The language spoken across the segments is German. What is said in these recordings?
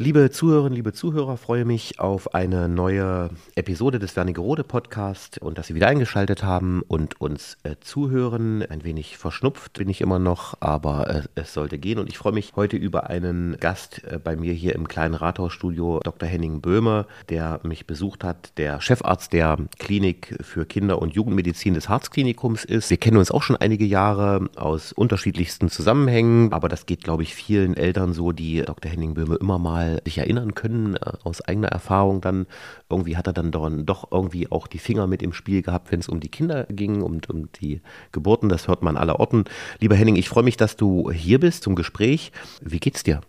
Liebe Zuhörerinnen, liebe Zuhörer, freue mich auf eine neue Episode des Wernigerode Podcast und dass Sie wieder eingeschaltet haben und uns äh, zuhören. Ein wenig verschnupft bin ich immer noch, aber äh, es sollte gehen und ich freue mich heute über einen Gast äh, bei mir hier im kleinen Rathausstudio, Dr. Henning Böhme, der mich besucht hat, der Chefarzt der Klinik für Kinder- und Jugendmedizin des Harzklinikums ist. Wir kennen uns auch schon einige Jahre aus unterschiedlichsten Zusammenhängen, aber das geht, glaube ich, vielen Eltern so, die Dr. Henning Böhme immer mal sich erinnern können äh, aus eigener Erfahrung dann. Irgendwie hat er dann doch irgendwie auch die Finger mit im Spiel gehabt, wenn es um die Kinder ging und um die Geburten. Das hört man aller Orten. Lieber Henning, ich freue mich, dass du hier bist zum Gespräch. Wie geht's dir?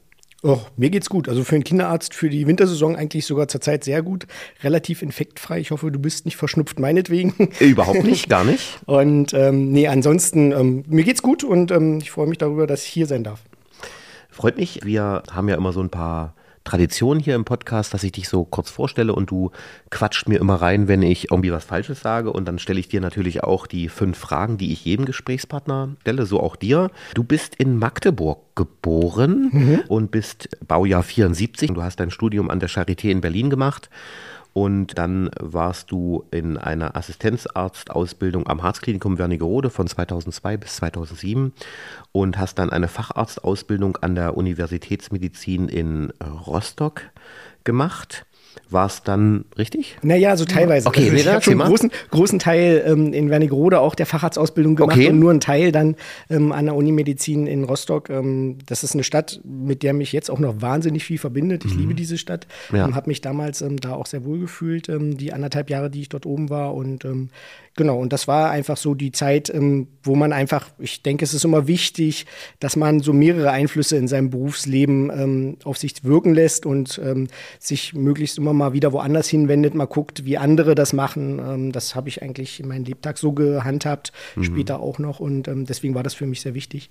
Oh, mir geht's gut. Also für einen Kinderarzt für die Wintersaison eigentlich sogar zurzeit sehr gut. Relativ infektfrei. Ich hoffe, du bist nicht verschnupft, meinetwegen. Überhaupt nicht, gar nicht. Und ähm, nee, ansonsten, ähm, mir geht's gut und ähm, ich freue mich darüber, dass ich hier sein darf. Freut mich. Wir haben ja immer so ein paar Tradition hier im Podcast, dass ich dich so kurz vorstelle und du quatscht mir immer rein, wenn ich irgendwie was Falsches sage. Und dann stelle ich dir natürlich auch die fünf Fragen, die ich jedem Gesprächspartner stelle, so auch dir. Du bist in Magdeburg geboren mhm. und bist Baujahr 74. Du hast dein Studium an der Charité in Berlin gemacht und dann warst du in einer Assistenzarztausbildung am Harzklinikum Wernigerode von 2002 bis 2007 und hast dann eine Facharztausbildung an der Universitätsmedizin in Rostock gemacht. War es dann richtig? Naja, so teilweise. Okay, also ich habe schon einen großen, großen Teil ähm, in Wernigerode auch der Facharztausbildung gemacht okay. und nur einen Teil dann ähm, an der Unimedizin in Rostock. Ähm, das ist eine Stadt, mit der mich jetzt auch noch wahnsinnig viel verbindet. Ich mhm. liebe diese Stadt. Ja. Ähm, habe mich damals ähm, da auch sehr wohl gefühlt, ähm, die anderthalb Jahre, die ich dort oben war. Und Genau, und das war einfach so die Zeit, ähm, wo man einfach, ich denke, es ist immer wichtig, dass man so mehrere Einflüsse in seinem Berufsleben ähm, auf sich wirken lässt und ähm, sich möglichst immer mal wieder woanders hinwendet, mal guckt, wie andere das machen. Ähm, das habe ich eigentlich in meinem Lebtag so gehandhabt, mhm. später auch noch und ähm, deswegen war das für mich sehr wichtig.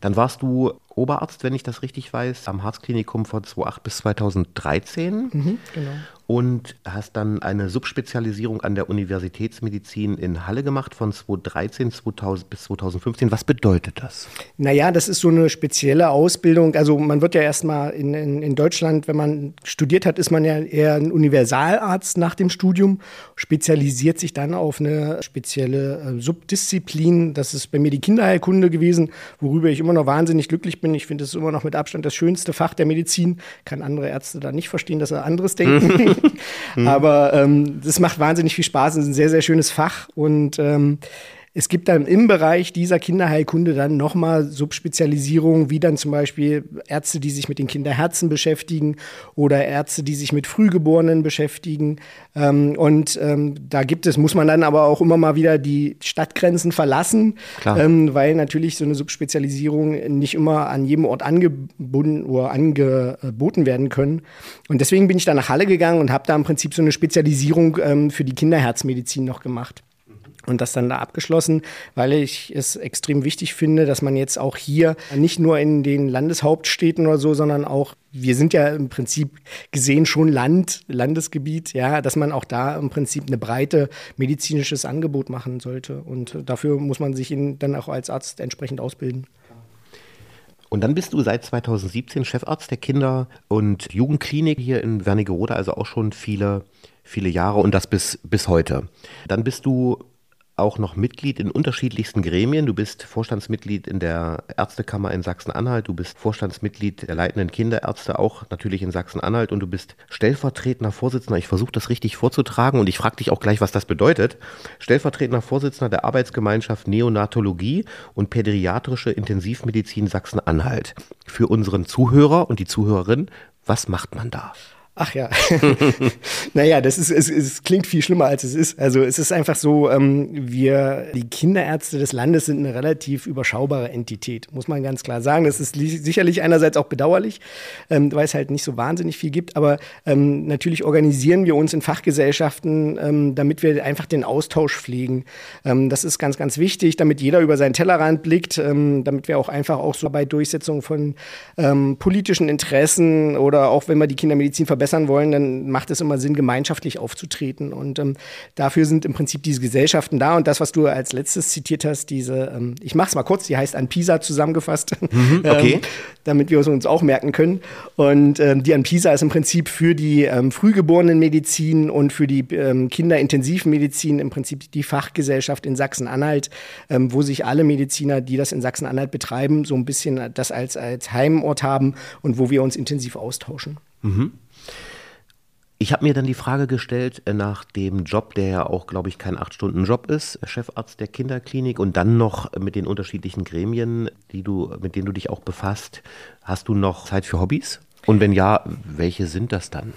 Dann warst du Oberarzt, wenn ich das richtig weiß, am Harzklinikum von 2008 bis 2013. Mhm, genau und hast dann eine Subspezialisierung an der Universitätsmedizin in Halle gemacht von 2013 2000 bis 2015. Was bedeutet das? Naja, das ist so eine spezielle Ausbildung. Also man wird ja erstmal in, in, in Deutschland, wenn man studiert hat, ist man ja eher ein Universalarzt nach dem Studium, spezialisiert sich dann auf eine spezielle äh, Subdisziplin. Das ist bei mir die Kinderheilkunde gewesen, worüber ich immer noch wahnsinnig glücklich bin. Ich finde es immer noch mit Abstand das schönste Fach der Medizin. Kann andere Ärzte da nicht verstehen, dass sie anderes denken. Aber ähm, das macht wahnsinnig viel Spaß. Es ist ein sehr, sehr schönes Fach. Und ähm, es gibt dann im Bereich dieser Kinderheilkunde dann nochmal Subspezialisierungen, wie dann zum Beispiel Ärzte, die sich mit den Kinderherzen beschäftigen oder Ärzte, die sich mit Frühgeborenen beschäftigen. Ähm, und ähm, da gibt es, muss man dann aber auch immer mal wieder die Stadtgrenzen verlassen, ähm, weil natürlich so eine Subspezialisierung nicht immer an jedem Ort angebunden oder angeboten werden können. Und deswegen bin ich dann nach Halle gegangen und habe da im Prinzip so eine Spezialisierung für die Kinderherzmedizin noch gemacht und das dann da abgeschlossen, weil ich es extrem wichtig finde, dass man jetzt auch hier nicht nur in den Landeshauptstädten oder so, sondern auch, wir sind ja im Prinzip gesehen schon Land, Landesgebiet, ja, dass man auch da im Prinzip eine breite medizinisches Angebot machen sollte. Und dafür muss man sich dann auch als Arzt entsprechend ausbilden. Und dann bist du seit 2017 Chefarzt der Kinder- und Jugendklinik hier in Wernigerode, also auch schon viele, viele Jahre und das bis, bis heute. Dann bist du auch noch Mitglied in unterschiedlichsten Gremien. Du bist Vorstandsmitglied in der Ärztekammer in Sachsen-Anhalt, du bist Vorstandsmitglied der leitenden Kinderärzte auch natürlich in Sachsen-Anhalt und du bist stellvertretender Vorsitzender, ich versuche das richtig vorzutragen und ich frage dich auch gleich, was das bedeutet, stellvertretender Vorsitzender der Arbeitsgemeinschaft Neonatologie und Pädiatrische Intensivmedizin Sachsen-Anhalt. Für unseren Zuhörer und die Zuhörerin, was macht man da? Ach ja. naja, das ist, es, es, klingt viel schlimmer, als es ist. Also es ist einfach so, ähm, wir, die Kinderärzte des Landes sind eine relativ überschaubare Entität, muss man ganz klar sagen. Das ist sicherlich einerseits auch bedauerlich, ähm, weil es halt nicht so wahnsinnig viel gibt. Aber ähm, natürlich organisieren wir uns in Fachgesellschaften, ähm, damit wir einfach den Austausch pflegen. Ähm, das ist ganz, ganz wichtig, damit jeder über seinen Tellerrand blickt, ähm, damit wir auch einfach auch so bei Durchsetzung von politischen Interessen oder auch wenn wir die Kindermedizin verbessern, verbessern wollen, dann macht es immer Sinn, gemeinschaftlich aufzutreten. Und ähm, dafür sind im Prinzip diese Gesellschaften da. Und das, was du als letztes zitiert hast, diese, ähm, ich mache es mal kurz, die heißt Anpisa zusammengefasst, Mhm, okay. ähm, damit wir es uns auch merken können. Und ähm, die Anpisa ist im Prinzip für die ähm, Frühgeborenenmedizin und für die ähm, Kinderintensivmedizin im Prinzip die Fachgesellschaft in Sachsen-Anhalt, ähm, wo sich alle Mediziner, die das in Sachsen-Anhalt betreiben, so ein bisschen das als, als Heimort haben und wo wir uns intensiv austauschen. Ich habe mir dann die Frage gestellt äh, nach dem Job, der ja auch, glaube ich, kein Acht-Stunden-Job ist, Chefarzt der Kinderklinik und dann noch mit den unterschiedlichen Gremien, die du, mit denen du dich auch befasst. Hast du noch Zeit für Hobbys? Und wenn ja, welche sind das dann?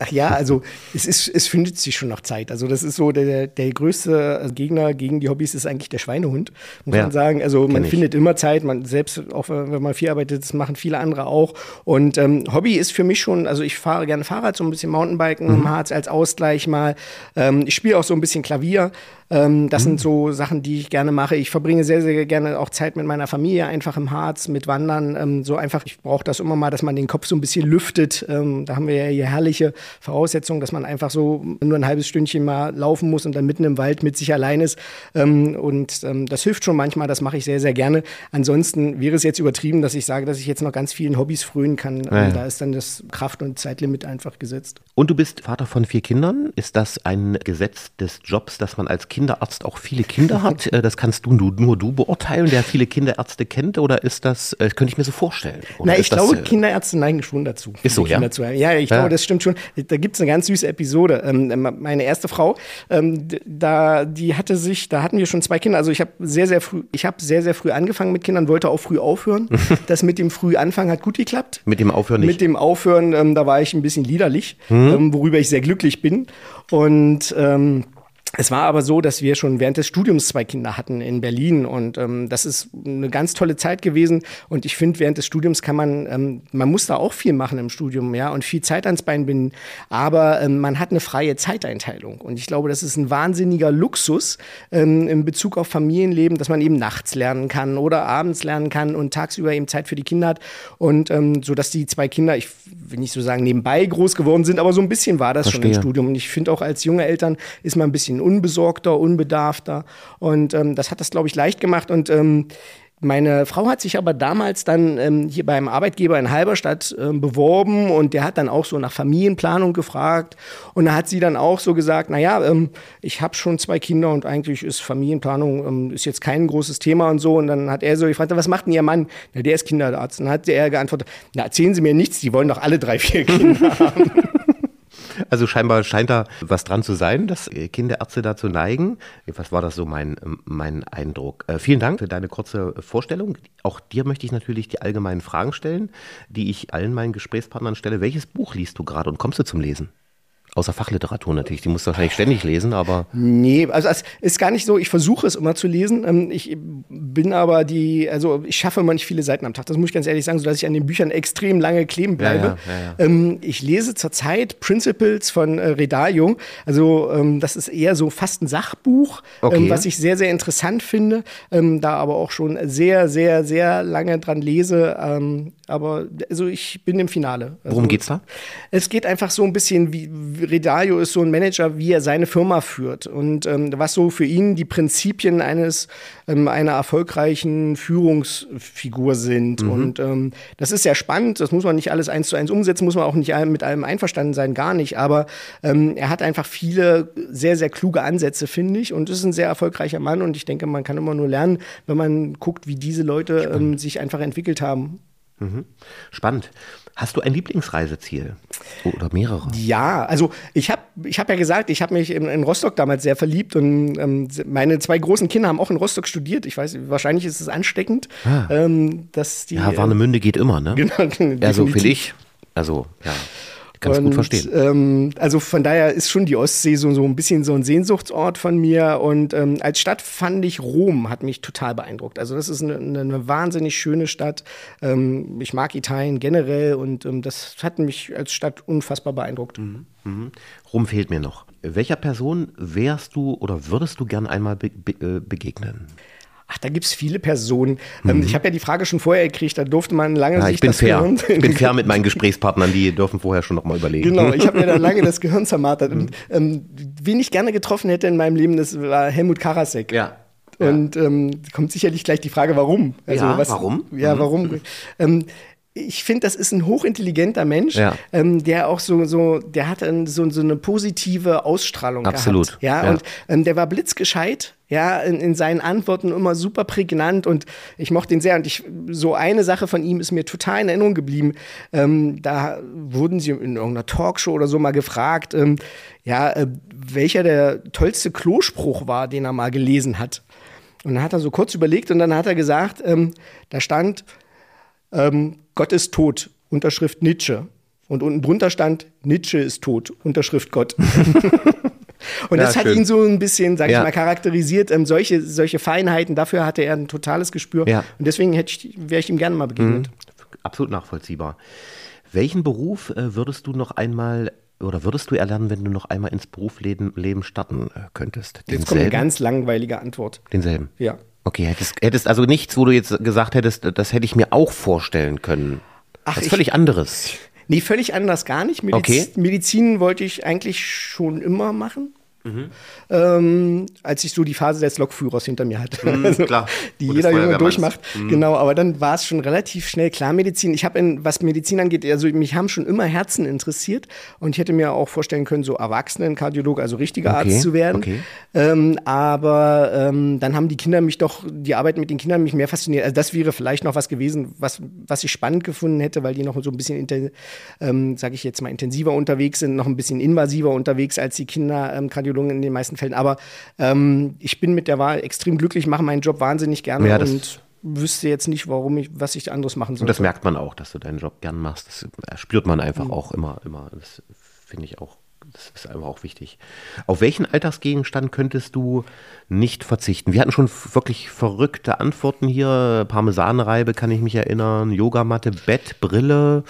Ach ja, also es, ist, es findet sich schon noch Zeit. Also das ist so, der, der größte Gegner gegen die Hobbys ist eigentlich der Schweinehund, muss Ja, man sagen. Also man ich. findet immer Zeit, man selbst, auch wenn man viel arbeitet, das machen viele andere auch. Und ähm, Hobby ist für mich schon, also ich fahre gerne Fahrrad, so ein bisschen Mountainbiken Mhm. im Harz als Ausgleich mal. Ähm, ich spiele auch so ein bisschen Klavier. Ähm, das Mhm. sind so Sachen, die ich gerne mache. Ich verbringe sehr, sehr gerne auch Zeit mit meiner Familie, einfach im Harz, mit Wandern. Ähm, so einfach, ich brauche das immer mal, dass man den Kopf so ein bisschen lüftet. Ähm, da haben wir ja hier herrliche Voraussetzungen, dass man einfach so nur ein halbes Stündchen mal laufen muss und dann mitten im Wald mit sich allein ist. Ähm, und ähm, das hilft schon manchmal, das mache ich sehr, sehr gerne. Ansonsten wäre es jetzt übertrieben, dass ich sage, dass ich jetzt noch ganz vielen Hobbys frönen kann. Ja, ja. Da ist dann das Kraft- und Zeitlimit einfach gesetzt. Und du bist Vater von vier Kindern. Ist das ein Gesetz des Jobs, dass man als Kinderarzt auch viele Kinder hat? Äh, Das kannst du nur, du beurteilen, der viele Kinderärzte kennt, oder ist das, äh, könnte ich mir so vorstellen? Oder Na, ich ist das, glaube, äh, Kinderärzte neigen schon dazu. Ist so, ja? Zu ja, ich Ja. glaube, das stimmt schon. Da gibt es eine ganz süße Episode. Ähm, meine erste Frau, ähm, da, die hatte sich, da hatten wir schon zwei Kinder. Also ich habe sehr, sehr früh, ich habe sehr, sehr früh angefangen mit Kindern, wollte auch früh aufhören. das mit dem früh Anfangen hat gut geklappt. Mit dem Aufhören nicht. Mit dem Aufhören, ähm, da war ich ein bisschen liederlich, Mhm. ähm, worüber ich sehr glücklich bin. Und ähm, es war aber so, dass wir schon während des Studiums zwei Kinder hatten in Berlin und ähm, das ist eine ganz tolle Zeit gewesen und ich finde, während des Studiums kann man, ähm, man muss da auch viel machen im Studium, ja, und viel Zeit ans Bein binden, aber ähm, man hat eine freie Zeiteinteilung und ich glaube, das ist ein wahnsinniger Luxus ähm, in Bezug auf Familienleben, dass man eben nachts lernen kann oder abends lernen kann und tagsüber eben Zeit für die Kinder hat und ähm, so, dass die zwei Kinder, ich will nicht so sagen nebenbei groß geworden sind, aber so ein bisschen war das schon im Verstehe. Studium und ich finde auch als junge Eltern ist man ein bisschen unbesorgter, unbedarfter und ähm, das hat das, glaube ich, leicht gemacht und ähm, meine Frau hat sich aber damals dann ähm, hier beim Arbeitgeber in Halberstadt ähm, beworben und der hat dann auch so nach Familienplanung gefragt und da hat sie dann auch so gesagt, naja, ähm, ich habe schon zwei Kinder und eigentlich ist Familienplanung ähm, ist jetzt kein großes Thema und so und dann hat er so gefragt, was macht denn Ihr Mann? Na, der ist Kinderarzt. Und dann hat er geantwortet, na erzählen Sie mir nichts, die wollen doch alle drei, vier Kinder haben. Also scheinbar scheint da was dran zu sein, dass Kinderärzte dazu neigen. Was war das so mein, mein Eindruck? Äh, vielen Dank für deine kurze Vorstellung. Auch dir möchte ich natürlich die allgemeinen Fragen stellen, die ich allen meinen Gesprächspartnern stelle. Welches Buch liest du gerade und kommst du zum Lesen? Außer Fachliteratur natürlich, die musst du wahrscheinlich ständig lesen, aber Nee, also es ist gar nicht so, ich versuche es immer zu lesen. Ähm, Ich bin aber die, also ich schaffe immer nicht viele Seiten am Tag. Das muss ich ganz ehrlich sagen, sodass ich an den Büchern extrem lange kleben bleibe. Ja, ja, ja, Ähm, Ich lese zurzeit Principles von äh, Redaio. Also ähm, das ist eher so fast ein Sachbuch, Okay. was ich sehr, sehr interessant finde. Da aber auch schon sehr, sehr, sehr lange dran lese. Aber also ich bin im Finale. Also, worum geht's da? es geht einfach so ein bisschen wie Redaio ist so ein Manager, wie er seine Firma führt und ähm, was so für ihn die Prinzipien eines ähm, einer erfolgreichen Führungsfigur sind. Und ähm, das ist sehr spannend. Das muss man nicht alles eins zu eins umsetzen, muss man auch nicht mit allem einverstanden sein, gar nicht. Aber ähm, er hat einfach viele sehr, sehr kluge Ansätze, finde ich. Und ist ein sehr erfolgreicher Mann. Und ich denke, man kann immer nur lernen, wenn man guckt, wie diese Leute ähm, sich einfach entwickelt haben. Spannend. Hast du ein Lieblingsreiseziel? Oder mehrere? Ja, also ich habe ich hab ja gesagt, ich habe mich in, in Rostock damals sehr verliebt und ähm, meine zwei großen Kinder haben auch in Rostock studiert. Ich weiß, wahrscheinlich ist es ansteckend, ähm, dass die. Ja, Warnemünde geht immer, ne? Genau, Also definitiv. finde ich. Also, ja, kann es gut Und, verstehen. Ähm, also von daher ist schon die Ostsee so, so ein bisschen so ein Sehnsuchtsort von mir. Und ähm, als Stadt fand ich Rom, hat mich total beeindruckt. Also das ist eine, eine, wahnsinnig schöne Stadt. Ähm, ich mag Italien generell und ähm, das hat mich als Stadt unfassbar beeindruckt. Mhm. Rum fehlt mir noch. Welcher Person wärst du oder würdest du gern einmal be be äh, begegnen? Ach, da gibt es viele Personen. Ähm, ich habe ja die Frage schon vorher gekriegt, da durfte man lange Ja, sich ich bin das fair. Gehirn Ich bin fair mit meinen Gesprächspartnern, die dürfen vorher schon noch mal überlegen. Genau, ich habe mir da lange das Gehirn zermartert. Mhm. Und ähm, wen ich gerne getroffen hätte in meinem Leben, das war Helmut Karasek. Ja. Und ähm, kommt sicherlich gleich die Frage, warum? Ja, warum? Ja, Mhm. warum? Ähm, ich finde, das ist ein hochintelligenter Mensch, Ja. ähm, der auch so, so, der hat ein, so, so eine positive Ausstrahlung Absolut, gehabt. Ja, ja. und ähm, der war blitzgescheit, ja, in, in seinen Antworten immer super prägnant und ich mochte ihn sehr. Und ich, so eine Sache von ihm ist mir total in Erinnerung geblieben. Ähm, da wurden sie in irgendeiner Talkshow oder so mal gefragt, ähm, ja, äh, welcher der tollste Klospruch war, den er mal gelesen hat. Und dann hat er so kurz überlegt und dann hat er gesagt, ähm, da stand, ähm, Gott ist tot, Unterschrift Nietzsche. Und unten drunter stand, Nietzsche ist tot, Unterschrift Gott. Und Ja, das hat schön. ihn so ein bisschen, sag Ja. ich mal, charakterisiert. Ähm, solche, solche Feinheiten, dafür hatte er ein totales Gespür. Ja. Und deswegen hätte ich, wäre ich ihm gerne mal begegnet. Absolut nachvollziehbar. Welchen Beruf äh, würdest du noch einmal oder würdest du erlernen, wenn du noch einmal ins Berufsleben Leben starten äh, könntest? Jetzt kommt eine Denselben? ganz langweilige Antwort. Denselben. Ja. Okay, hättest, hättest also nichts, wo du jetzt gesagt hättest, das hätte ich mir auch vorstellen können. Ach, das ist völlig anderes. Nee, völlig anders gar nicht. Mediz Okay. Medizin wollte ich eigentlich schon immer machen. Mhm. Ähm, als ich so die Phase des Lokführers hinter mir hatte. Also, Mhm, klar. Die des jeder Junge durchmacht. Genau, aber dann war es schon relativ schnell klar Medizin. Ich habe, in- was Medizin angeht, also mich haben schon immer Herzen interessiert und ich hätte mir auch vorstellen können, so Erwachsenenkardiolog, also richtiger Okay, Arzt zu werden. okay. Ähm, aber ähm, dann haben die Kinder mich doch, die Arbeit mit den Kindern mich mehr fasziniert. Also das wäre vielleicht noch was gewesen, was, was ich spannend gefunden hätte, weil die noch so ein bisschen, ähm, sage ich jetzt mal, intensiver unterwegs sind, noch ein bisschen invasiver unterwegs als die Kinder, ähm, Kardiologen in den meisten Fällen. Aber ähm, ich bin mit der Wahl extrem glücklich, mache meinen Job wahnsinnig gerne Ja, und wüsste jetzt nicht, warum ich, was ich anderes machen soll. Und das merkt man auch, dass du deinen Job gern machst. Das äh, spürt man einfach Mhm. auch immer, immer. Das finde ich auch, das ist einfach auch wichtig. Auf welchen Alltagsgegenstand könntest du nicht verzichten? Wir hatten schon wirklich verrückte Antworten hier. Parmesanreibe kann ich mich erinnern, Yogamatte, Bett, Brille,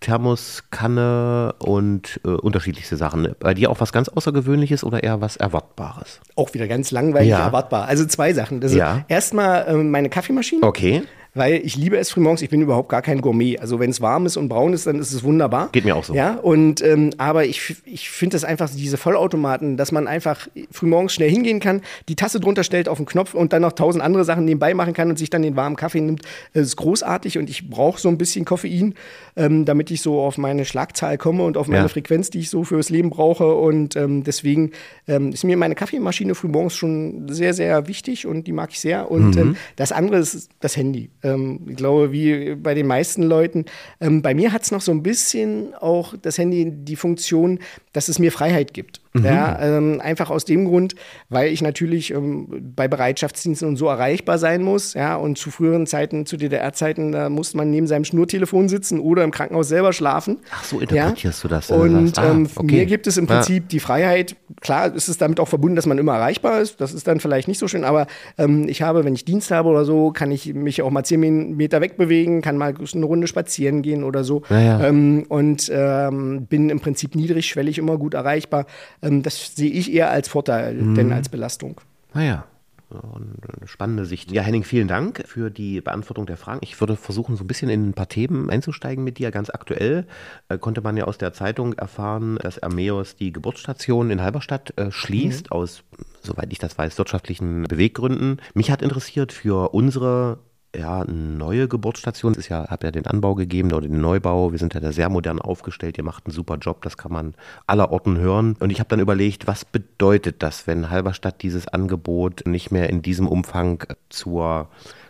Thermoskanne und äh, unterschiedlichste Sachen. Bei dir auch was ganz Außergewöhnliches oder eher was Erwartbares? auch wieder ganz langweilig Ja. erwartbar. Also zwei Sachen. Also Ja. Erstmal ähm, meine Kaffeemaschine. Okay, Weil ich liebe es frühmorgens, ich bin überhaupt gar kein Gourmet. Also wenn es warm ist und braun ist, dann ist es wunderbar. Geht mir auch so. Ja, und ähm, aber ich, ich finde das einfach, diese Vollautomaten, dass man einfach frühmorgens schnell hingehen kann, die Tasse drunter stellt auf den Knopf und dann noch tausend andere Sachen nebenbei machen kann und sich dann den warmen Kaffee nimmt, das ist großartig und ich brauche so ein bisschen Koffein, ähm, damit ich so auf meine Schlagzahl komme und auf meine Ja. Frequenz, die ich so fürs Leben brauche. Und ähm, deswegen ähm, ist mir meine Kaffeemaschine frühmorgens schon sehr, sehr wichtig und die mag ich sehr. Und Mhm. ähm, das andere ist das Handy. Ähm, ich glaube, wie bei den meisten Leuten. Ähm, bei mir hat es noch so ein bisschen auch das Handy die Funktion, dass es mir Freiheit gibt. Mhm. Ja, ähm, einfach aus dem Grund, weil ich natürlich ähm, bei Bereitschaftsdiensten und so erreichbar sein muss. Ja, und zu früheren Zeiten, zu DDR-Zeiten, da musste man neben seinem Schnurtelefon sitzen oder im Krankenhaus selber schlafen. Ach, so interpretierst du das, Und ah, ähm, okay. mir gibt es im Ja. Prinzip die Freiheit. Klar, ist es damit auch verbunden, dass man immer erreichbar ist. Das ist dann vielleicht nicht so schön, aber ähm, ich habe, wenn ich Dienst habe oder so, kann ich mich auch mal zehn Meter wegbewegen, kann mal eine Runde spazieren gehen oder so. Ja. Ähm, und ähm, bin im Prinzip niedrigschwellig immer gut erreichbar. Ähm, das sehe ich eher als Vorteil, Mhm. denn als Belastung. Naja, eine spannende Sicht. Ja, Henning, vielen Dank für die Beantwortung der Fragen. Ich würde versuchen, so ein bisschen in ein paar Themen einzusteigen mit dir. Ganz aktuell äh, konnte man ja aus der Zeitung erfahren, dass Armeos die Geburtsstation in Halberstadt äh, schließt, aus, soweit ich das weiß, wirtschaftlichen Beweggründen. Mich hat interessiert für unsere ja, neue Geburtsstation. Es ist ja, habe ja den Anbau gegeben oder den Neubau. Wir sind ja da sehr modern aufgestellt. Ihr macht einen super Job. Das kann man aller Orten hören. Und ich habe dann überlegt, was bedeutet das, wenn Halberstadt dieses Angebot nicht mehr in diesem Umfang zur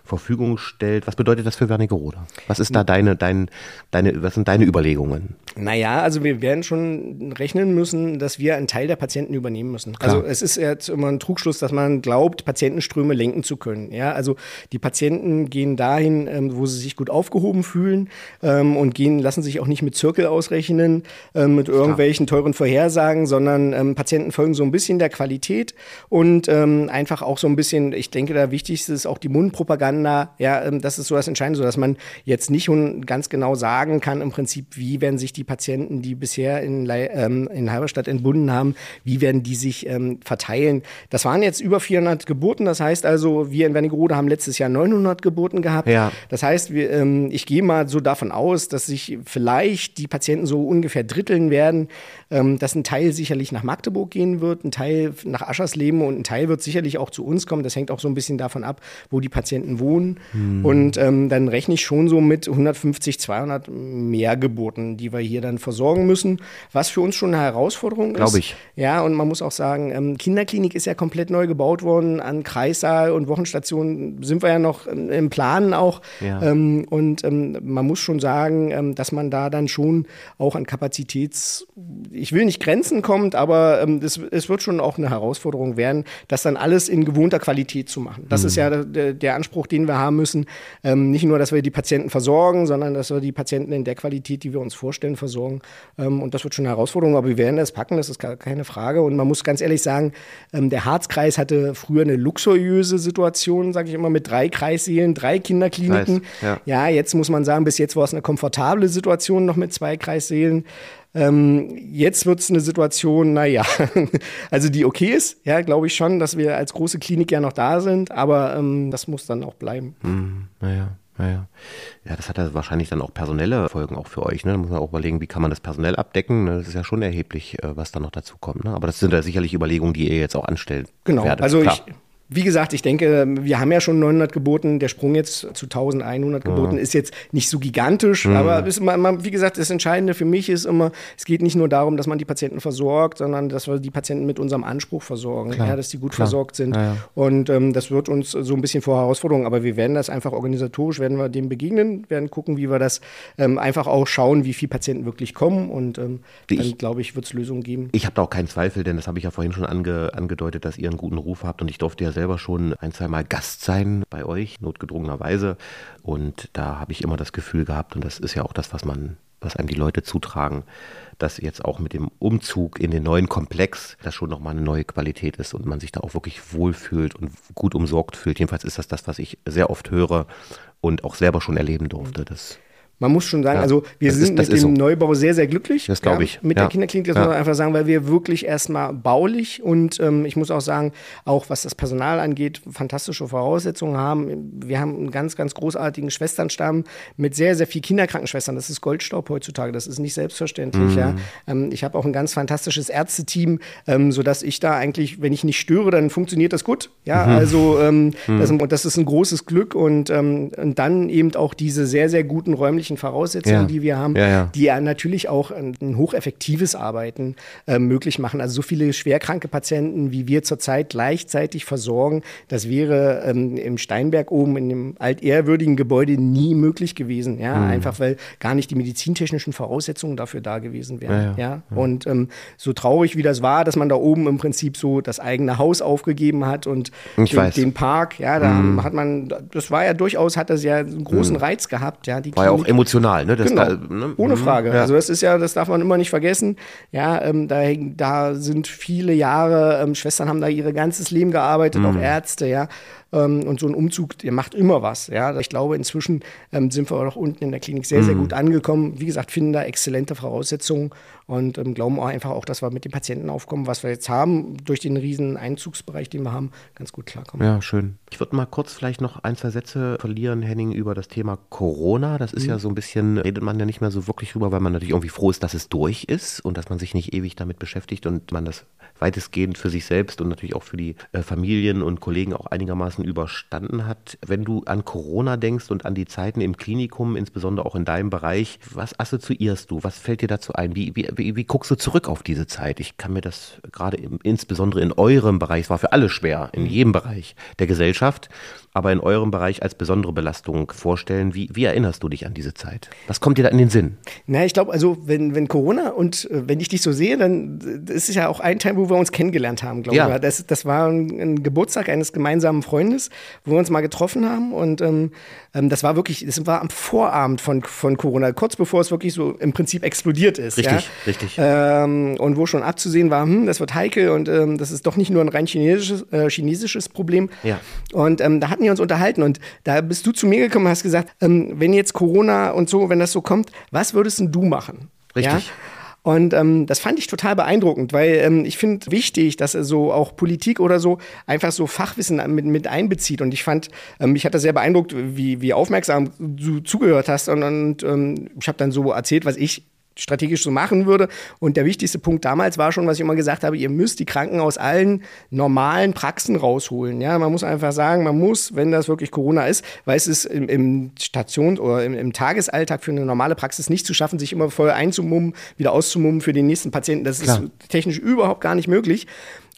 Verfügung stellt? Was bedeutet das für Wernigerode? Was ist da deine, dein, deine, was sind deine Überlegungen? Naja, also wir werden schon rechnen müssen, dass wir einen Teil der Patienten übernehmen müssen. Also es ist jetzt immer ein Trugschluss, dass man glaubt, Patientenströme lenken zu können. Ja, also die Patienten gehen dahin, ähm, wo sie sich gut aufgehoben fühlen ähm, und gehen, lassen sich auch nicht mit Zirkel ausrechnen, ähm, mit irgendwelchen teuren Vorhersagen, sondern Patienten folgen so ein bisschen der Qualität und einfach auch so ein bisschen, ich denke, der wichtigste ist auch die Mundpropaganda miteinander. Ja, ähm, das ist so das Entscheidende, so dass man jetzt nicht ganz genau sagen kann, im Prinzip, wie werden sich die Patienten, die bisher in, ähm, in Halberstadt entbunden haben, wie werden die sich ähm, verteilen. Das waren jetzt über 400 Geburten, das heißt also, wir in Wernigerode haben letztes Jahr 900 Geburten gehabt. Ja. Das heißt, wir, ähm, ich gehe mal so davon aus, dass sich vielleicht die Patienten so ungefähr dritteln werden, ähm, dass ein Teil sicherlich nach Magdeburg gehen wird, ein Teil nach Aschersleben und ein Teil wird sicherlich auch zu uns kommen. Das hängt auch so ein bisschen davon ab, wo die Patienten wohnen. Hm. Und ähm, dann rechne ich schon so mit 150, 200 mehr Geburten, die wir hier dann versorgen müssen, was für uns schon eine Herausforderung Glaube ist. Glaube ich. Ja, und man muss auch sagen, ähm, Kinderklinik ist ja komplett neu gebaut worden. An Kreissaal und Wochenstationen sind wir ja noch im Planen auch. Ja. Ähm, und ähm, man muss schon sagen, ähm, dass man da dann schon auch an Kapazitäts, ich will nicht Grenzen kommt, aber ähm, es, es wird schon auch eine Herausforderung werden, das dann alles in gewohnter Qualität zu machen. Das mhm. ist ja der, der, Anspruch, den wir haben müssen. Ähm, nicht nur, dass wir die Patienten versorgen, sondern dass wir die Patienten in der Qualität, die wir uns vorstellen, versorgen. Ähm, und das wird schon eine Herausforderung, aber wir werden das packen, das ist keine Frage. Und man muss ganz ehrlich sagen, ähm, der Harzkreis hatte früher eine luxuriöse Situation, sage ich immer, mit drei Kreissälen, drei Kinderkliniken. ja. ja, jetzt muss man sagen, bis jetzt war es eine komfortable Situation noch mit zwei Kreissälen. Ähm, jetzt wird es eine Situation, naja, also die okay ist, ja, glaube ich schon, dass wir als große Klinik ja noch da sind, aber ähm, das muss dann auch bleiben. Mhm, naja. Naja. Ja, das hat ja wahrscheinlich dann auch personelle Folgen auch für euch. Ne? Da muss man auch überlegen, wie kann man das personell abdecken. Ne? Das ist ja schon erheblich, äh, was da noch dazu kommt. Ne? Aber das sind ja sicherlich Überlegungen, die ihr jetzt auch anstellt. Genau. Werdet. Also Klar. ich, wie gesagt, ich denke, wir haben ja schon 900 geboten. Der Sprung jetzt zu 1100 geboten ja. ist jetzt nicht so gigantisch. Mhm. Aber ist immer, wie gesagt, das Entscheidende für mich ist immer, es geht nicht nur darum, dass man die Patienten versorgt, sondern dass wir die Patienten mit unserem Anspruch versorgen, ja, dass die gut Klar. versorgt sind. Ja, Und ähm, das wird uns so ein bisschen vor Herausforderungen. Aber wir werden das einfach organisatorisch, werden wir dem begegnen, werden gucken, wie wir das ähm, einfach auch schauen, wie viele Patienten wirklich kommen. Und ähm, dann, glaube ich, wird es Lösungen geben. Ich habe da auch keinen Zweifel, denn das habe ich ja vorhin schon ange, angedeutet, dass ihr einen guten Ruf habt. Und ich durfte ja selber schon ein, zwei Mal Gast sein bei euch, notgedrungenerweise. Und da habe ich immer das Gefühl gehabt, und das ist ja auch das, was man, was einem die Leute zutragen, dass jetzt auch mit dem Umzug in den neuen Komplex das schon nochmal eine neue Qualität ist und man sich da auch wirklich wohlfühlt und gut umsorgt fühlt. Jedenfalls ist das das, was ich sehr oft höre und auch selber schon erleben durfte. Das man muss schon sagen, ja, also wir sind ist, mit dem so. Neubau sehr, sehr glücklich. Das glaube ich. mit ja. der Kinderklinik, das muss man einfach sagen, weil wir wirklich erstmal baulich und ähm, ich muss auch sagen, auch was das Personal angeht, fantastische Voraussetzungen haben. Wir haben einen ganz, ganz großartigen Schwesternstamm mit sehr, sehr viel Kinderkrankenschwestern. Das ist Goldstaub heutzutage. Das ist nicht selbstverständlich. Mhm. Ja. Ähm, ich habe auch ein ganz fantastisches Ärzteteam, ähm, sodass ich da eigentlich, wenn ich nicht störe, dann funktioniert das gut. Ja, mhm. also ähm, mhm. das, das, ist ein großes Glück und, ähm, und dann eben auch diese sehr, sehr guten räumlichen technischen Voraussetzungen, ja. die wir haben, ja, ja. die ja natürlich auch ein, ein hocheffektives Arbeiten äh, möglich machen. Also so viele schwerkranke Patienten, wie wir zurzeit gleichzeitig versorgen, das wäre ähm, im Steinberg oben in dem altehrwürdigen Gebäude nie möglich gewesen. Ja, mhm. einfach weil gar nicht die medizintechnischen Voraussetzungen dafür da gewesen wären. Ja, und ähm, so traurig wie das war, dass man da oben im Prinzip so das eigene Haus aufgegeben hat und den, den, Park, ja, da mhm. hat man, das war ja durchaus, hat das ja einen großen mhm. Reiz gehabt. Ja, die war ja auch emotional, ne? Das genau. Da, ne? Ohne mhm. Frage. Ja. Also das ist ja, das darf man immer nicht vergessen. Ja, ähm, da, da sind viele Jahre, ähm, Schwestern haben da ihr ganzes Leben gearbeitet, mhm. auch Ärzte, ja. Ähm, und so ein Umzug, der macht immer was. Ja, ich glaube, inzwischen ähm, sind wir auch unten in der Klinik sehr, sehr mhm. gut angekommen. Wie gesagt, finden da exzellente Voraussetzungen und ähm, glauben auch einfach auch, dass wir mit dem Patientenaufkommen, was wir jetzt haben, durch den riesen Einzugsbereich, den wir haben, ganz gut klarkommen. Ja, schön. Ich würde mal kurz vielleicht noch ein, zwei Sätze verlieren, Henning, über das Thema Corona. Das ist mhm. ja so ein bisschen, redet man ja nicht mehr so wirklich drüber, weil man natürlich irgendwie froh ist, dass es durch ist und dass man sich nicht ewig damit beschäftigt und man das weitestgehend für sich selbst und natürlich auch für die äh, Familien und Kollegen auch einigermaßen überstanden hat. Wenn du an Corona denkst und an die Zeiten im Klinikum, insbesondere auch in deinem Bereich, was assoziierst du? Was fällt dir dazu ein? Wie, wie, wie, wie guckst du zurück auf diese Zeit? Ich kann mir das gerade insbesondere in eurem Bereich, es war für alle schwer, in jedem Bereich der Gesellschaft, aber in eurem Bereich als besondere Belastung vorstellen. Wie, wie erinnerst du dich an diese Zeit? Was kommt dir da in den Sinn? Na, ich glaube, also wenn, wenn Corona und äh, wenn ich dich so sehe, dann ist es ja auch ein Teil, wo wir uns kennengelernt haben, glaube ja. ich. Das, das war ein, ein, Geburtstag eines gemeinsamen Freundes, wo wir uns mal getroffen haben und ähm, ähm das war wirklich, das war am Vorabend von, von Corona, kurz bevor es wirklich so im Prinzip explodiert ist. Richtig, Richtig. Ähm, und wo schon abzusehen war, hm, das wird heikel und ähm, das ist doch nicht nur ein rein chinesisches, äh, chinesisches Problem. Ja. Und ähm, da hatten wir uns unterhalten und da bist du zu mir gekommen und hast gesagt, ähm, wenn jetzt Corona und so, wenn das so kommt, was würdest denn du machen? Richtig. Ja? Und ähm, das fand ich total beeindruckend, weil ähm, ich finde wichtig, dass er so auch Politik oder so einfach so Fachwissen mit, mit einbezieht. Und ich fand, ähm, mich hat das sehr beeindruckt, wie, wie aufmerksam du zugehört hast. Und, und ähm, ich habe dann so erzählt, was ich strategisch so machen würde. Und der wichtigste Punkt damals war schon, was ich immer gesagt habe, ihr müsst die Kranken aus allen normalen Praxen rausholen. Ja, man muss einfach sagen, man muss, wenn das wirklich Corona ist, weil es ist im, im Station- oder im, im, Tagesalltag für eine normale Praxis nicht zu schaffen, sich immer voll einzumummen, wieder auszumummen für den nächsten Patienten. Das Klar. ist technisch überhaupt gar nicht möglich.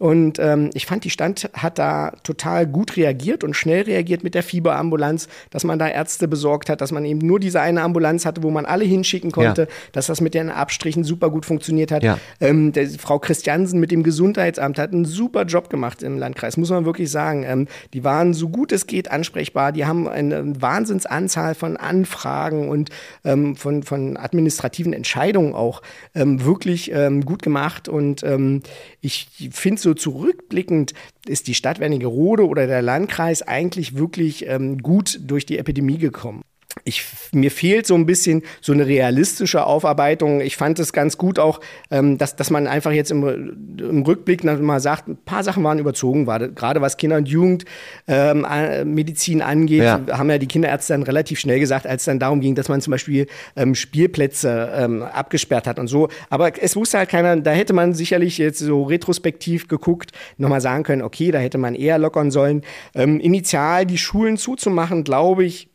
Und ähm, ich fand, die Stand hat da total gut reagiert und schnell reagiert mit der Fieberambulanz, dass man da Ärzte besorgt hat, dass man eben nur diese eine Ambulanz hatte, wo man alle hinschicken konnte, ja. dass das mit den Abstrichen super gut funktioniert hat. Ja. Ähm, der, Frau Christiansen mit dem Gesundheitsamt hat einen super Job gemacht im Landkreis, muss man wirklich sagen. Ähm, die waren so gut es geht ansprechbar, die haben eine Wahnsinnsanzahl von Anfragen und ähm, von, von administrativen Entscheidungen auch ähm, wirklich ähm, gut gemacht. Und ähm, ich finde so so zurückblickend ist die Stadt Wernigerode oder der Landkreis eigentlich wirklich ähm, gut durch die Epidemie gekommen ich, mir fehlt so ein bisschen so eine realistische Aufarbeitung. Ich fand es ganz gut auch, ähm, dass, dass man einfach jetzt im, im Rückblick mal sagt, ein paar Sachen waren überzogen, war, gerade was Kinder- und Jugendmedizin ähm, angeht, ja. haben ja die Kinderärzte dann relativ schnell gesagt, als es dann darum ging, dass man zum Beispiel ähm, Spielplätze ähm, abgesperrt hat und so. Aber es wusste halt keiner, da hätte man sicherlich jetzt so retrospektiv geguckt, nochmal sagen können, okay, da hätte man eher lockern sollen. Ähm, initial die Schulen zuzumachen, glaube ich,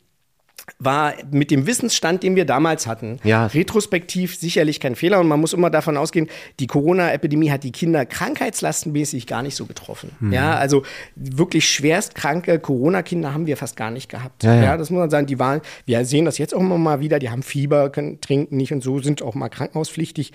war mit dem Wissensstand, den wir damals hatten, ja. retrospektiv sicherlich kein Fehler. Und man muss immer davon ausgehen, die Corona-Epidemie hat die Kinder krankheitslastenmäßig gar nicht so getroffen. Mhm. Ja, also wirklich schwerst kranke Corona-Kinder haben wir fast gar nicht gehabt. Ja, ja. ja, das muss man sagen. Die waren, wir sehen das jetzt auch immer mal wieder, die haben Fieber, können trinken nicht und so, sind auch mal krankenhauspflichtig.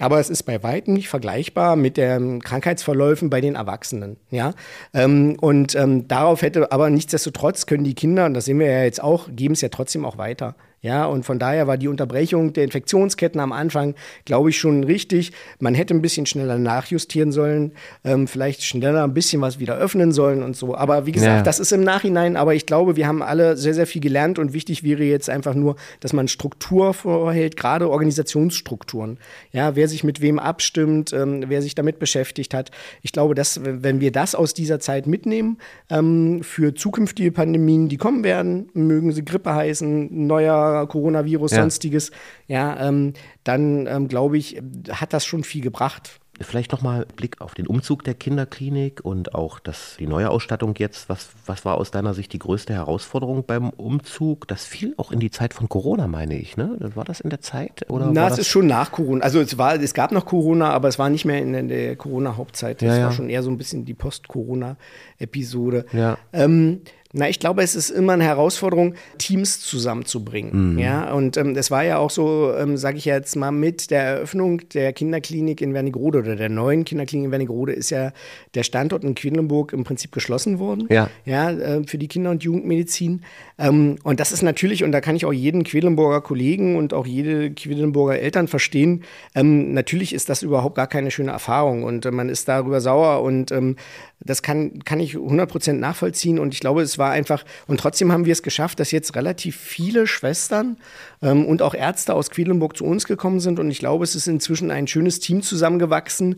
Aber es ist bei weitem nicht vergleichbar mit den Krankheitsverläufen bei den Erwachsenen. Ja, ähm, und ähm, darauf hätte aber nichtsdestotrotz können die Kinder, und das sehen wir ja jetzt auch, geben es ja trotzdem auch weiter. Ja, und von daher war die Unterbrechung der Infektionsketten am Anfang, glaube ich, schon richtig. Man hätte ein bisschen schneller nachjustieren sollen, ähm, vielleicht schneller ein bisschen was wieder öffnen sollen und so. Aber wie gesagt, ja. das ist im Nachhinein, aber ich glaube, wir haben alle sehr, sehr viel gelernt und wichtig wäre jetzt einfach nur, dass man Struktur vorhält, gerade Organisationsstrukturen. Ja, wer sich mit wem abstimmt, ähm, wer sich damit beschäftigt hat. Ich glaube, dass, wenn wir das aus dieser Zeit mitnehmen, ähm, für zukünftige Pandemien, die kommen werden, mögen sie Grippe heißen, neuer Coronavirus, ja. sonstiges, ja, ähm, dann ähm, glaube ich, hat das schon viel gebracht. Vielleicht nochmal Blick auf den Umzug der Kinderklinik und auch das, die neue Ausstattung jetzt. Was, was war aus deiner Sicht die größte Herausforderung beim Umzug? Das fiel auch in die Zeit von Corona, meine ich. Ne? War das in der Zeit? Oder Na, es ist schon nach Corona. Also es, war, es gab noch Corona, aber es war nicht mehr in der Corona-Hauptzeit. Das ja, ja. war schon eher so ein bisschen die Post-Corona-Episode. Ja. Ähm, na, ich glaube, es ist immer eine Herausforderung, Teams zusammenzubringen. Mhm. Ja, und ähm, das war ja auch so, ähm, sage ich jetzt mal, mit der Eröffnung der Kinderklinik in Wernigerode oder der neuen Kinderklinik in Wernigerode ist ja der Standort in Quedlinburg im Prinzip geschlossen worden. Ja. Ja, äh, für die Kinder- und Jugendmedizin. Ähm, und das ist natürlich, und da kann ich auch jeden Quedlinburger Kollegen und auch jede Quedlinburger Eltern verstehen, ähm, natürlich ist das überhaupt gar keine schöne Erfahrung und äh, man ist darüber sauer und ähm, das kann, kann ich 100% nachvollziehen und ich glaube, es war einfach, und trotzdem haben wir es geschafft, dass jetzt relativ viele Schwestern ähm, und auch Ärzte aus Quedlinburg zu uns gekommen sind und ich glaube, es ist inzwischen ein schönes Team zusammengewachsen,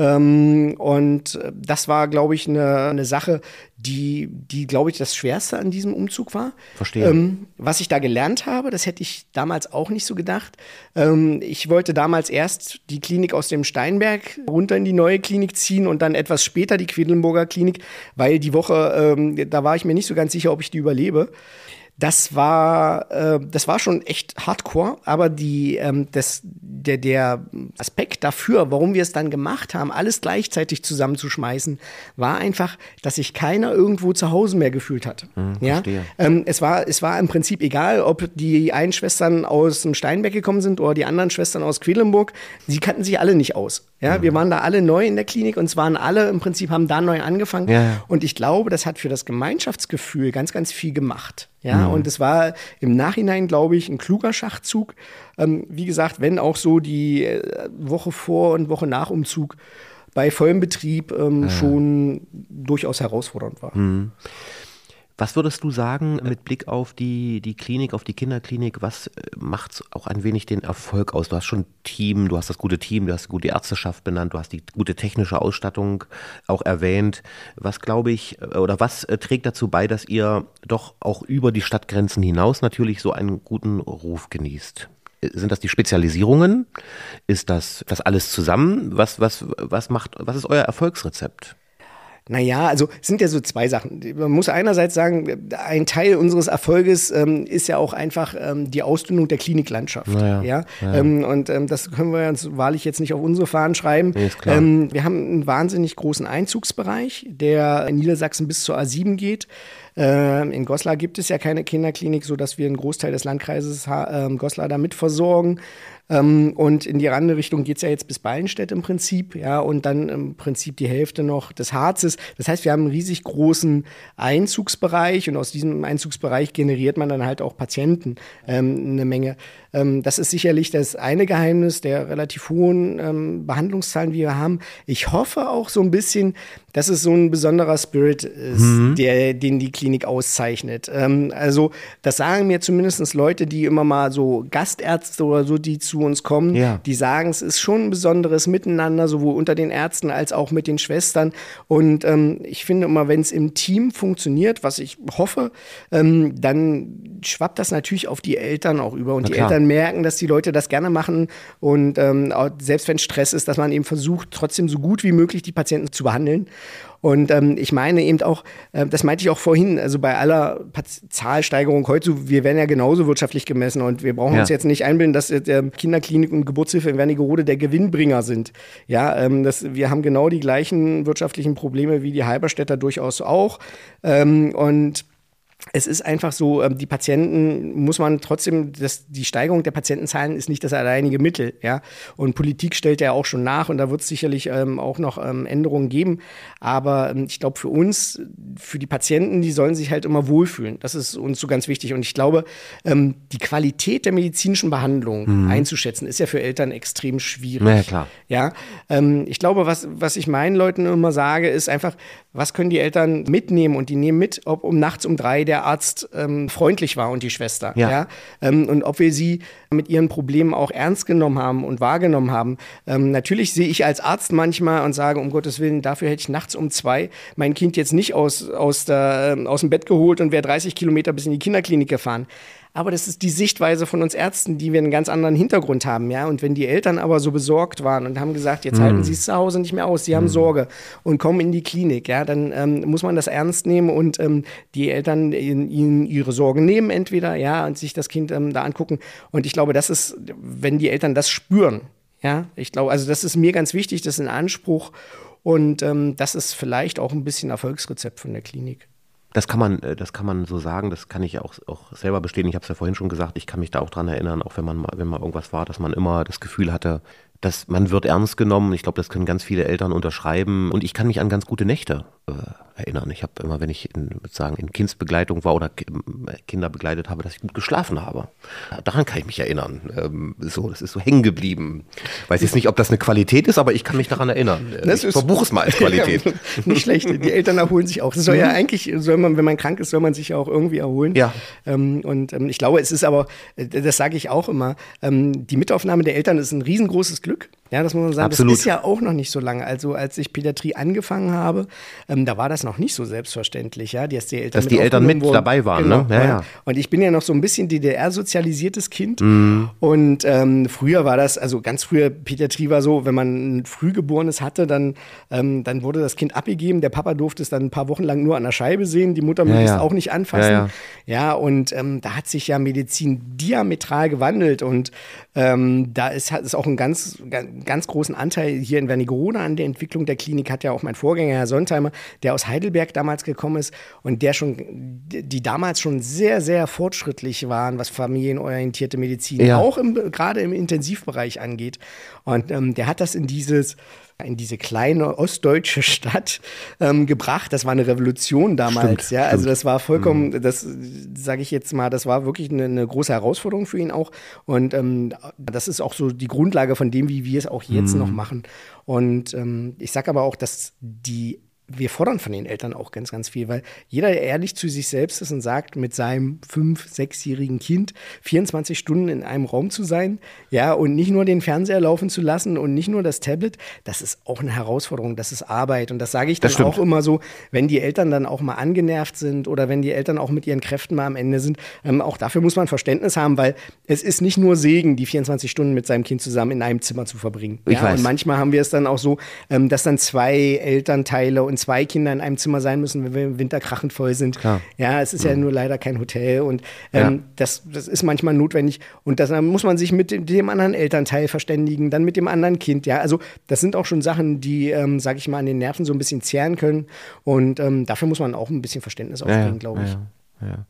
ähm, und äh, das war, glaube ich, eine, eine Sache, die, die glaube ich, das Schwerste an diesem Umzug war. Verstehe. Ähm, was ich da gelernt habe, das hätte ich damals auch nicht so gedacht. Ähm, ich wollte damals erst die Klinik aus dem Steinberg runter in die neue Klinik ziehen und dann etwas später die Quedlinburger Klinik, weil die Woche, ähm, da war ich mir nicht so ganz sicher, ob ich die überlebe das war, äh, das war schon echt hardcore, aber die, ähm, das, der, der Aspekt dafür, warum wir es dann gemacht haben, alles gleichzeitig zusammenzuschmeißen, war einfach, dass sich keiner irgendwo zu Hause mehr gefühlt hat. Mhm, ja? Ähm, es, war, es war im Prinzip egal, ob die einen Schwestern aus dem Steinbeck gekommen sind oder die anderen Schwestern aus Quedlinburg, sie kannten sich alle nicht aus. Ja, mhm. wir waren da alle neu in der Klinik und es waren alle im Prinzip haben da neu angefangen. Ja. Und ich glaube, das hat für das Gemeinschaftsgefühl ganz, ganz viel gemacht. Ja, mhm. und es war im Nachhinein, glaube ich, ein kluger Schachzug. Ähm, wie gesagt, wenn auch so die äh, Woche vor und Woche nach Umzug bei vollem Betrieb ähm, ja. schon durchaus herausfordernd war. Mhm. Was würdest du sagen mit Blick auf die, die Klinik, auf die Kinderklinik? Was äh, macht auch ein wenig den Erfolg aus? Du hast schon Team, du hast das gute Team, du hast die gute Ärzteschaft benannt, du hast die gute technische Ausstattung auch erwähnt. Was glaube ich, äh, oder was äh, trägt dazu bei, dass ihr doch auch über die Stadtgrenzen hinaus natürlich so einen guten Ruf genießt? Sind das die Spezialisierungen? Ist das das alles zusammen? Was, was, was macht, was ist euer Erfolgsrezept? Naja, also es sind ja so zwei Sachen. Man muss einerseits sagen, ein Teil unseres Erfolges ähm, ist ja auch einfach ähm, die Ausdünnung der Kliniklandschaft. Naja, ja? ja. Ähm, und ähm, das können wir uns wahrlich jetzt nicht auf unsere Fahnen schreiben. Nee, ähm, wir haben einen wahnsinnig großen Einzugsbereich, der in Niedersachsen bis zur A7 geht. Ähm, in Goslar gibt es ja keine Kinderklinik, sodass wir einen Großteil des Landkreises Goslar damit versorgen. Ähm, und in die andere Richtung geht es ja jetzt bis Ballenstedt im Prinzip, ja, und dann im Prinzip die Hälfte noch des Harzes. Das heißt, wir haben einen riesig großen Einzugsbereich und aus diesem Einzugsbereich generiert man dann halt auch Patienten ähm, eine Menge. Ähm, das ist sicherlich das eine Geheimnis der relativ hohen ähm, Behandlungszahlen, die wir haben. Ich hoffe auch so ein bisschen, dass es so ein besonderer Spirit ist, mhm. der, den die Klinik auszeichnet. Ähm, also, das sagen mir zumindest Leute, die immer mal so Gastärzte oder so, die zu uns kommen, ja. die sagen, es ist schon ein besonderes Miteinander, sowohl unter den Ärzten als auch mit den Schwestern. Und ähm, ich finde immer, wenn es im Team funktioniert, was ich hoffe, ähm, dann schwappt das natürlich auf die Eltern auch über. Und die Eltern merken, dass die Leute das gerne machen. Und ähm, selbst wenn Stress ist, dass man eben versucht, trotzdem so gut wie möglich die Patienten zu behandeln. Und ähm, ich meine eben auch, äh, das meinte ich auch vorhin, also bei aller Zahlsteigerung heute, wir werden ja genauso wirtschaftlich gemessen und wir brauchen ja. uns jetzt nicht einbilden, dass äh, Kinderklinik und Geburtshilfe in Wernigerode der Gewinnbringer sind. Ja, ähm, das, wir haben genau die gleichen wirtschaftlichen Probleme wie die Halberstädter durchaus auch. Ähm, und es ist einfach so, ähm, die Patienten muss man trotzdem, das, die Steigerung der Patientenzahlen ist nicht das alleinige Mittel. Ja? Und Politik stellt ja auch schon nach und da wird es sicherlich ähm, auch noch ähm, Änderungen geben. Aber ähm, ich glaube, für uns, für die Patienten, die sollen sich halt immer wohlfühlen. Das ist uns so ganz wichtig. Und ich glaube, ähm, die Qualität der medizinischen Behandlung mhm. einzuschätzen, ist ja für Eltern extrem schwierig. Ja, klar. Ja? Ähm, ich glaube, was, was ich meinen Leuten immer sage, ist einfach, was können die Eltern mitnehmen? Und die nehmen mit, ob um nachts um drei der Arzt ähm, freundlich war und die Schwester. Ja. ja? Ähm, und ob wir sie mit ihren Problemen auch ernst genommen haben und wahrgenommen haben. Ähm, natürlich sehe ich als Arzt manchmal und sage, um Gottes Willen, dafür hätte ich nachts um zwei mein Kind jetzt nicht aus, aus, der, äh, aus dem Bett geholt und wäre 30 Kilometer bis in die Kinderklinik gefahren. Aber das ist die Sichtweise von uns Ärzten, die wir einen ganz anderen Hintergrund haben, ja. Und wenn die Eltern aber so besorgt waren und haben gesagt, jetzt mhm. halten sie es zu Hause nicht mehr aus, sie haben mhm. Sorge und kommen in die Klinik, ja, dann ähm, muss man das ernst nehmen und ähm, die Eltern ihnen ihre Sorgen nehmen, entweder, ja, und sich das Kind ähm, da angucken. Und ich glaube, das ist, wenn die Eltern das spüren, ja, ich glaube, also das ist mir ganz wichtig, das ist ein Anspruch. Und ähm, das ist vielleicht auch ein bisschen Erfolgsrezept von der Klinik. Das kann man, äh, das kann man so sagen, das kann ich auch, auch selber bestehen. Ich habe es ja vorhin schon gesagt, ich kann mich da auch dran erinnern, auch wenn man mal, wenn mal irgendwas war, dass man immer das Gefühl hatte, dass man wird ernst genommen. Ich glaube, das können ganz viele Eltern unterschreiben. Und ich kann mich an ganz gute Nächte äh, erinnern. Ich habe immer, wenn ich in, sagen, in Kindsbegleitung war oder Kinder begleitet habe, dass ich gut geschlafen habe. Daran kann ich mich erinnern. Ähm, so, das ist so hängen geblieben. Weiß jetzt nicht, ob das eine Qualität ist, aber ich kann mich daran erinnern. Das ich verbuche es mal als Qualität. Ja, nicht schlecht. Die Eltern erholen sich auch. Das soll ja mhm. eigentlich, soll man, wenn man krank ist, soll man sich ja auch irgendwie erholen. Ja. Ähm, und ähm, ich glaube, es ist aber, äh, das sage ich auch immer, ähm, die Mitaufnahme der Eltern ist ein riesengroßes Glück. Glück. Ja, das muss man sagen. Absolut. Das ist ja auch noch nicht so lange. Also als ich Pädiatrie angefangen habe, ähm, da war das noch nicht so selbstverständlich, ja, dass die Eltern, dass mit, die Eltern mit dabei waren. Ne? Genau, ne? ja, ja. Und ich bin ja noch so ein bisschen DDR-sozialisiertes Kind. Mhm. Und ähm, früher war das, also ganz früher, Pädiatrie war so, wenn man ein Frühgeborenes hatte, dann, ähm, dann wurde das Kind abgegeben. Der Papa durfte es dann ein paar Wochen lang nur an der Scheibe sehen. Die Mutter möchte ja, es auch nicht anfassen. Ja, ja. und ähm, da hat sich ja Medizin diametral gewandelt. Und ähm, da ist, ist auch ein ganz, ganz ganz großen Anteil hier in Wernigerode an der Entwicklung der Klinik hat ja auch mein Vorgänger, Herr Sontheimer, der aus Heidelberg damals gekommen ist und der schon, die damals schon sehr, sehr fortschrittlich waren, was familienorientierte Medizin, ja. auch gerade im Intensivbereich angeht. Und ähm, der hat das in dieses in diese kleine ostdeutsche Stadt ähm, gebracht. Das war eine Revolution damals. Stimmt, ja, also das war vollkommen, mhm. das sage ich jetzt mal, das war wirklich eine, eine, große Herausforderung für ihn auch. Und ähm, das ist auch so die Grundlage von dem, wie wir es auch jetzt mhm. noch machen. Und ähm, ich sage aber auch, dass die wir fordern von den Eltern auch ganz, ganz viel, weil jeder, der ehrlich zu sich selbst ist und sagt, mit seinem fünf-, sechsjährigen Kind 24 Stunden in einem Raum zu sein, ja, und nicht nur den Fernseher laufen zu lassen und nicht nur das Tablet, das ist auch eine Herausforderung, das ist Arbeit. Und das sage ich dann auch immer so, wenn die Eltern dann auch mal angenervt sind oder wenn die Eltern auch mit ihren Kräften mal am Ende sind, ähm, auch dafür muss man Verständnis haben, weil es ist nicht nur Segen, die 24 Stunden mit seinem Kind zusammen in einem Zimmer zu verbringen. Ich ja, weiß. Und manchmal haben wir es dann auch so, ähm, dass dann zwei Elternteile und zwei Kinder in einem Zimmer sein müssen, wenn wir im Winter krachend voll sind. Klar. Ja, es ist mhm. ja nur leider kein Hotel und ähm, ja. das, das ist manchmal notwendig und das, dann muss man sich mit dem, dem, anderen Elternteil verständigen, dann mit dem anderen Kind. Ja, also das sind auch schon Sachen, die, ähm, sag ich mal, an den Nerven so ein bisschen zehren können und ähm, dafür muss man auch ein bisschen Verständnis aufbringen, ja, glaube ich. Ja,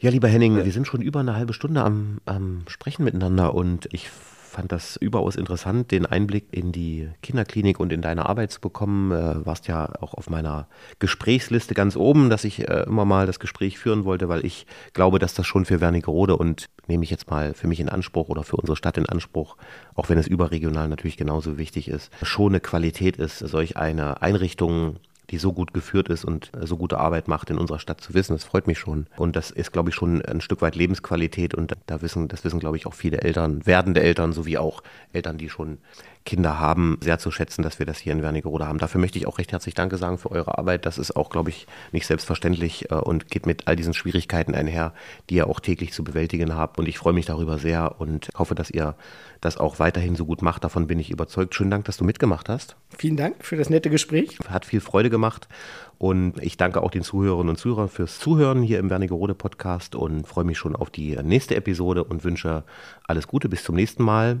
ja, lieber Henning, wir sind schon über eine halbe Stunde am, am Sprechen miteinander und ich fand das überaus interessant, den Einblick in die Kinderklinik und in deine Arbeit zu bekommen. Äh, warst ja auch auf meiner Gesprächsliste ganz oben, dass ich äh, immer mal das Gespräch führen wollte, weil ich glaube, dass das schon für Wernigerode und nehme ich jetzt mal für mich in Anspruch oder für unsere Stadt in Anspruch, auch wenn es überregional natürlich genauso wichtig ist, schon eine Qualität ist, solch eine Einrichtung die so gut geführt ist und äh, so gute Arbeit macht in unserer Stadt zu wissen. Das freut mich schon. Und das ist, glaube ich, schon ein Stück weit Lebensqualität. Und da wissen, das wissen, glaube ich, auch viele Eltern, werdende Eltern, sowie auch Eltern, die schon Kinder haben, sehr zu schätzen, dass wir das hier in Wernigerode haben. Dafür möchte ich auch recht herzlich Danke sagen für eure Arbeit. Das ist auch, glaube ich, nicht selbstverständlich äh, und geht mit all diesen Schwierigkeiten einher, die ihr auch täglich zu bewältigen habt. Und ich freue mich darüber sehr und hoffe, dass ihr das auch weiterhin so gut macht. Davon bin ich überzeugt. Schönen Dank, dass du mitgemacht hast. Vielen Dank für das nette Gespräch. Hat viel Freude gemacht. Und ich danke auch den Zuhörerinnen und Zuhörern fürs Zuhören hier im Wernigerode Podcast und freue mich schon auf die nächste Episode und wünsche alles Gute. Bis zum nächsten Mal.